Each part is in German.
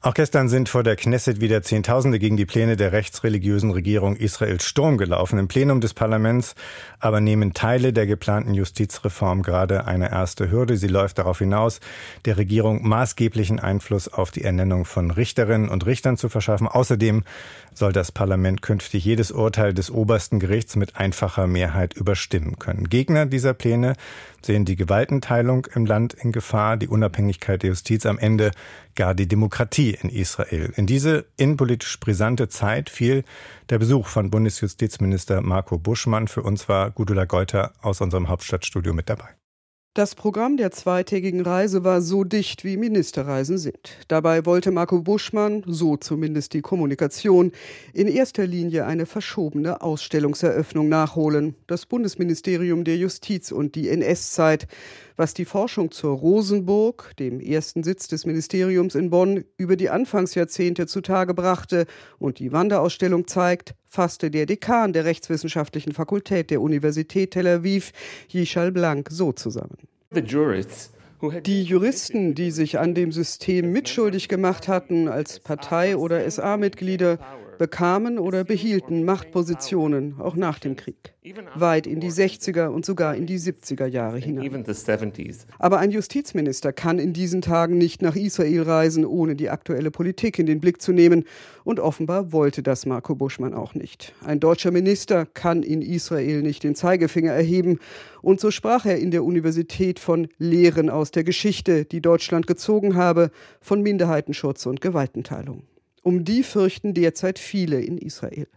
Auch gestern sind vor der Knesset wieder Zehntausende gegen die Pläne der rechtsreligiösen Regierung Israels Sturm gelaufen. Im Plenum des Parlaments aber nehmen Teile der geplanten Justizreform gerade eine erste Hürde. Sie läuft darauf hinaus, der Regierung maßgeblichen Einfluss auf die Ernennung von Richterinnen und Richtern zu verschaffen. Außerdem soll das Parlament künftig jedes Urteil des obersten Gerichts mit einfacher Mehrheit überstimmen können. Gegner dieser Pläne sehen die Gewaltenteilung im Land in Gefahr, die Unabhängigkeit der Justiz am Ende gar die Demokratie in Israel. In diese innenpolitisch brisante Zeit fiel der Besuch von Bundesjustizminister Marco Buschmann. Für uns war Gudula Geuter aus unserem Hauptstadtstudio mit dabei. Das Programm der zweitägigen Reise war so dicht, wie Ministerreisen sind. Dabei wollte Marco Buschmann, so zumindest die Kommunikation, in erster Linie eine verschobene Ausstellungseröffnung nachholen. Das Bundesministerium der Justiz und die NS-Zeit, was die Forschung zur Rosenburg, dem ersten Sitz des Ministeriums in Bonn, über die Anfangsjahrzehnte zutage brachte und die Wanderausstellung zeigt, fasste der Dekan der Rechtswissenschaftlichen Fakultät der Universität Tel Aviv, Yishal Blank, so zusammen. Die Juristen, die sich an dem System mitschuldig gemacht hatten als Partei- oder SA-Mitglieder, bekamen oder behielten Machtpositionen auch nach dem Krieg, weit in die 60er und sogar in die 70er Jahre hinein. Aber ein Justizminister kann in diesen Tagen nicht nach Israel reisen, ohne die aktuelle Politik in den Blick zu nehmen. Und offenbar wollte das Marco Buschmann auch nicht. Ein deutscher Minister kann in Israel nicht den Zeigefinger erheben. Und so sprach er in der Universität von Lehren aus der Geschichte, die Deutschland gezogen habe, von Minderheitenschutz und Gewaltenteilung. Um die fürchten derzeit viele in Israel.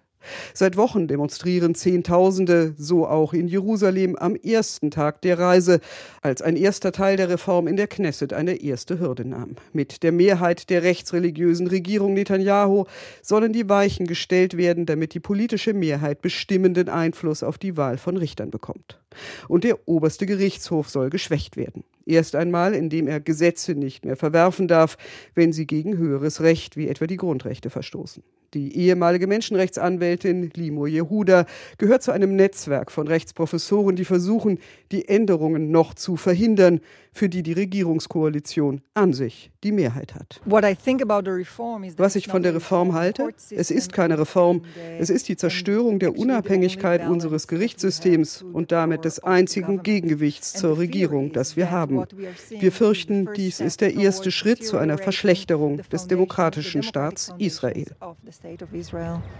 Seit Wochen demonstrieren Zehntausende, so auch in Jerusalem, am ersten Tag der Reise, als ein erster Teil der Reform in der Knesset eine erste Hürde nahm. Mit der Mehrheit der rechtsreligiösen Regierung Netanyahu sollen die Weichen gestellt werden, damit die politische Mehrheit bestimmenden Einfluss auf die Wahl von Richtern bekommt. Und der oberste Gerichtshof soll geschwächt werden. Erst einmal, indem er Gesetze nicht mehr verwerfen darf, wenn sie gegen höheres Recht wie etwa die Grundrechte verstoßen. Die ehemalige Menschenrechtsanwältin Limo Jehuda gehört zu einem Netzwerk von Rechtsprofessoren, die versuchen, die Änderungen noch zu verhindern, für die die Regierungskoalition an sich die Mehrheit hat. Was ich von der Reform halte, es ist keine Reform, es ist die Zerstörung der Unabhängigkeit unseres Gerichtssystems und damit des einzigen Gegengewichts zur Regierung, das wir haben. Wir fürchten, dies ist der erste Schritt zu einer Verschlechterung des demokratischen Staats Israel.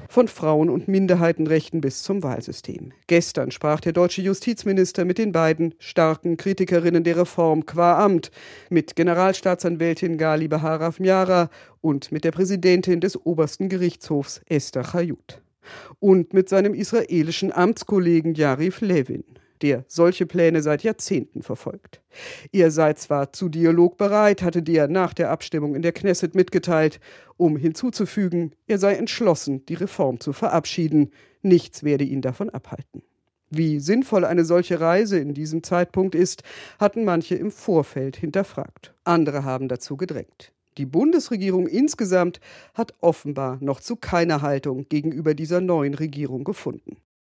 Von Frauen- und Minderheitenrechten bis zum Wahlsystem. Gestern sprach der deutsche Justizminister mit den beiden starken Kritikerinnen der Reform qua Amt, mit Generalstaatsanwältin Gali Bahara Miara und mit der Präsidentin des obersten Gerichtshofs Esther Chayut. Und mit seinem israelischen Amtskollegen Yarif Levin der solche Pläne seit Jahrzehnten verfolgt. Er sei zwar zu Dialog bereit, hatte der nach der Abstimmung in der Knesset mitgeteilt, um hinzuzufügen, er sei entschlossen, die Reform zu verabschieden. Nichts werde ihn davon abhalten. Wie sinnvoll eine solche Reise in diesem Zeitpunkt ist, hatten manche im Vorfeld hinterfragt. Andere haben dazu gedrängt. Die Bundesregierung insgesamt hat offenbar noch zu keiner Haltung gegenüber dieser neuen Regierung gefunden.